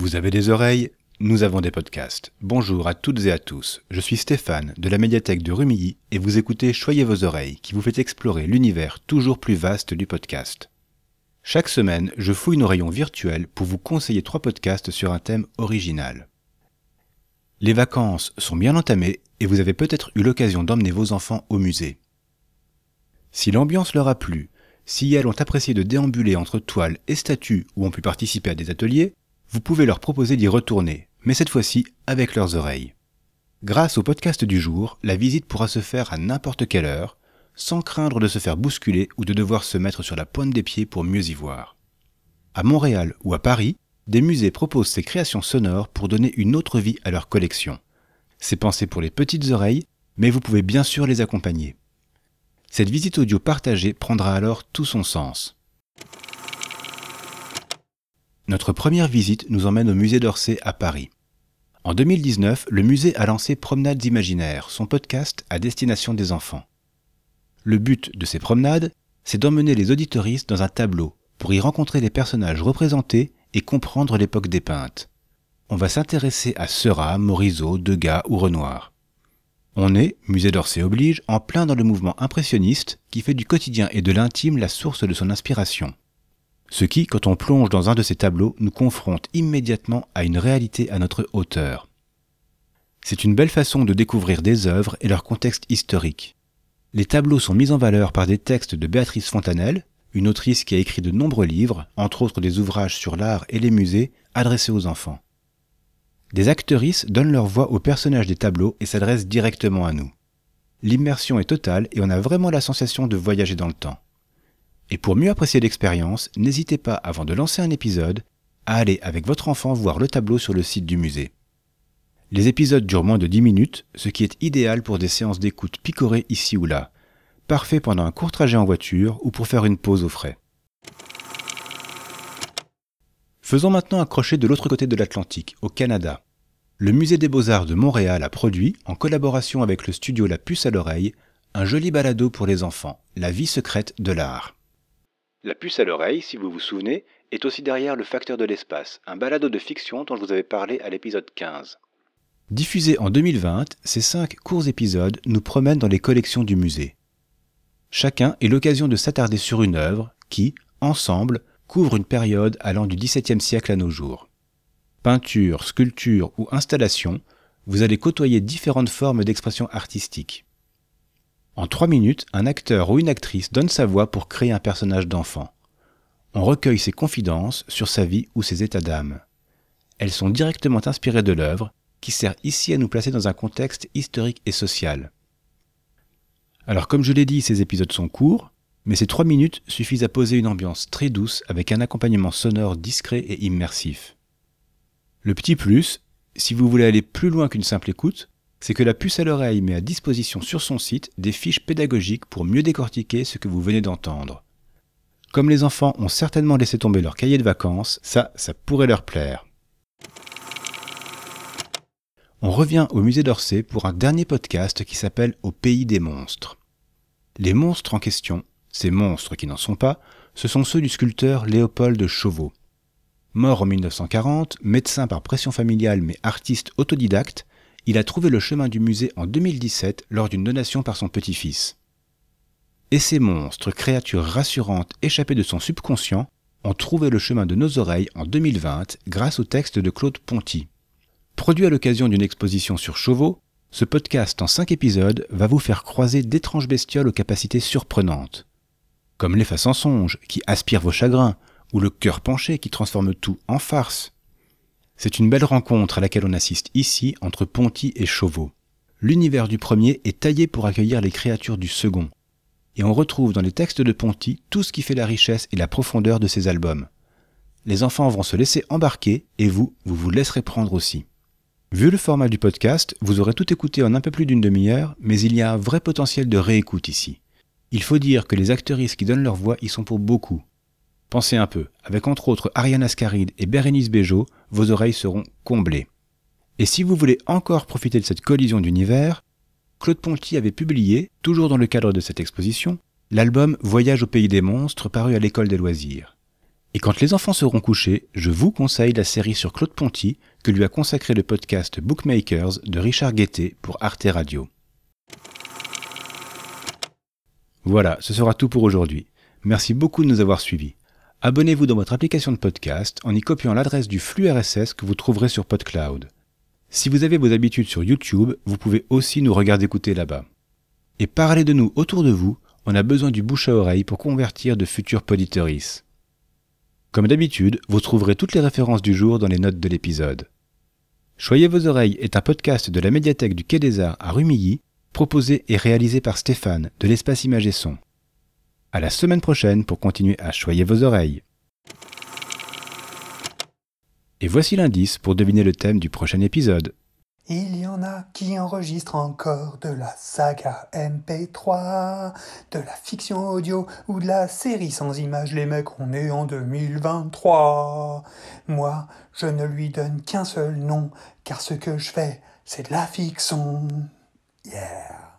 Vous avez des oreilles Nous avons des podcasts. Bonjour à toutes et à tous. Je suis Stéphane de la médiathèque de Rumilly et vous écoutez Choyez vos oreilles qui vous fait explorer l'univers toujours plus vaste du podcast. Chaque semaine, je fouille nos rayons virtuels pour vous conseiller trois podcasts sur un thème original. Les vacances sont bien entamées et vous avez peut-être eu l'occasion d'emmener vos enfants au musée. Si l'ambiance leur a plu, si elles ont apprécié de déambuler entre toiles et statues ou ont pu participer à des ateliers, vous pouvez leur proposer d'y retourner, mais cette fois-ci avec leurs oreilles. Grâce au podcast du jour, la visite pourra se faire à n'importe quelle heure, sans craindre de se faire bousculer ou de devoir se mettre sur la pointe des pieds pour mieux y voir. À Montréal ou à Paris, des musées proposent ces créations sonores pour donner une autre vie à leur collection. C'est pensé pour les petites oreilles, mais vous pouvez bien sûr les accompagner. Cette visite audio partagée prendra alors tout son sens. Notre première visite nous emmène au musée d'Orsay à Paris. En 2019, le musée a lancé Promenades imaginaires, son podcast à destination des enfants. Le but de ces promenades, c'est d'emmener les auditoristes dans un tableau pour y rencontrer les personnages représentés et comprendre l'époque dépeinte. On va s'intéresser à Seurat, Morisot, Degas ou Renoir. On est, musée d'Orsay oblige, en plein dans le mouvement impressionniste qui fait du quotidien et de l'intime la source de son inspiration ce qui, quand on plonge dans un de ces tableaux, nous confronte immédiatement à une réalité à notre hauteur. C'est une belle façon de découvrir des œuvres et leur contexte historique. Les tableaux sont mis en valeur par des textes de Béatrice Fontanelle, une autrice qui a écrit de nombreux livres, entre autres des ouvrages sur l'art et les musées, adressés aux enfants. Des actrices donnent leur voix aux personnages des tableaux et s'adressent directement à nous. L'immersion est totale et on a vraiment la sensation de voyager dans le temps. Et pour mieux apprécier l'expérience, n'hésitez pas, avant de lancer un épisode, à aller avec votre enfant voir le tableau sur le site du musée. Les épisodes durent moins de 10 minutes, ce qui est idéal pour des séances d'écoute picorées ici ou là, parfait pendant un court trajet en voiture ou pour faire une pause au frais. Faisons maintenant accrocher de l'autre côté de l'Atlantique, au Canada. Le Musée des Beaux-Arts de Montréal a produit, en collaboration avec le studio La Puce à l'oreille, un joli balado pour les enfants, La vie secrète de l'art. La puce à l'oreille, si vous vous souvenez, est aussi derrière Le Facteur de l'espace, un balado de fiction dont je vous avais parlé à l'épisode 15. Diffusé en 2020, ces cinq courts épisodes nous promènent dans les collections du musée. Chacun est l'occasion de s'attarder sur une œuvre qui, ensemble, couvre une période allant du XVIIe siècle à nos jours. Peinture, sculpture ou installation, vous allez côtoyer différentes formes d'expression artistique. En trois minutes, un acteur ou une actrice donne sa voix pour créer un personnage d'enfant. On recueille ses confidences sur sa vie ou ses états d'âme. Elles sont directement inspirées de l'œuvre, qui sert ici à nous placer dans un contexte historique et social. Alors comme je l'ai dit, ces épisodes sont courts, mais ces trois minutes suffisent à poser une ambiance très douce avec un accompagnement sonore discret et immersif. Le petit plus, si vous voulez aller plus loin qu'une simple écoute, c'est que la puce à l'oreille met à disposition sur son site des fiches pédagogiques pour mieux décortiquer ce que vous venez d'entendre. Comme les enfants ont certainement laissé tomber leur cahier de vacances, ça, ça pourrait leur plaire. On revient au musée d'Orsay pour un dernier podcast qui s'appelle Au pays des monstres. Les monstres en question, ces monstres qui n'en sont pas, ce sont ceux du sculpteur Léopold Chauveau. Mort en 1940, médecin par pression familiale mais artiste autodidacte, il a trouvé le chemin du musée en 2017 lors d'une donation par son petit-fils. Et ces monstres, créatures rassurantes échappées de son subconscient, ont trouvé le chemin de nos oreilles en 2020 grâce au texte de Claude Ponty. Produit à l'occasion d'une exposition sur Chauveau, ce podcast en 5 épisodes va vous faire croiser d'étranges bestioles aux capacités surprenantes. Comme l'efface en songe qui aspire vos chagrins, ou le cœur penché qui transforme tout en farce. C'est une belle rencontre à laquelle on assiste ici entre Ponty et Chauveau. L'univers du premier est taillé pour accueillir les créatures du second. Et on retrouve dans les textes de Ponty tout ce qui fait la richesse et la profondeur de ses albums. Les enfants vont se laisser embarquer et vous, vous vous laisserez prendre aussi. Vu le format du podcast, vous aurez tout écouté en un peu plus d'une demi-heure, mais il y a un vrai potentiel de réécoute ici. Il faut dire que les actrices qui donnent leur voix y sont pour beaucoup, Pensez un peu, avec entre autres Ariane Ascaride et Bérénice Bejo, vos oreilles seront comblées. Et si vous voulez encore profiter de cette collision d'univers, Claude Ponty avait publié, toujours dans le cadre de cette exposition, l'album Voyage au pays des monstres paru à l'école des loisirs. Et quand les enfants seront couchés, je vous conseille la série sur Claude Ponty que lui a consacré le podcast Bookmakers de Richard Guettet pour Arte Radio. Voilà, ce sera tout pour aujourd'hui. Merci beaucoup de nous avoir suivis. Abonnez-vous dans votre application de podcast en y copiant l'adresse du flux RSS que vous trouverez sur PodCloud. Si vous avez vos habitudes sur YouTube, vous pouvez aussi nous regarder écouter là-bas. Et parlez de nous autour de vous, on a besoin du bouche à oreille pour convertir de futurs poditeuristes. Comme d'habitude, vous trouverez toutes les références du jour dans les notes de l'épisode. Choyez vos oreilles est un podcast de la médiathèque du Quai des Arts à Rumilly, proposé et réalisé par Stéphane de l'espace Image et Son. À la semaine prochaine pour continuer à choyer vos oreilles. Et voici l'indice pour deviner le thème du prochain épisode. Il y en a qui enregistrent encore de la saga MP3, de la fiction audio ou de la série sans images. Les mecs, on est en 2023. Moi, je ne lui donne qu'un seul nom, car ce que je fais, c'est de la fiction. Yeah.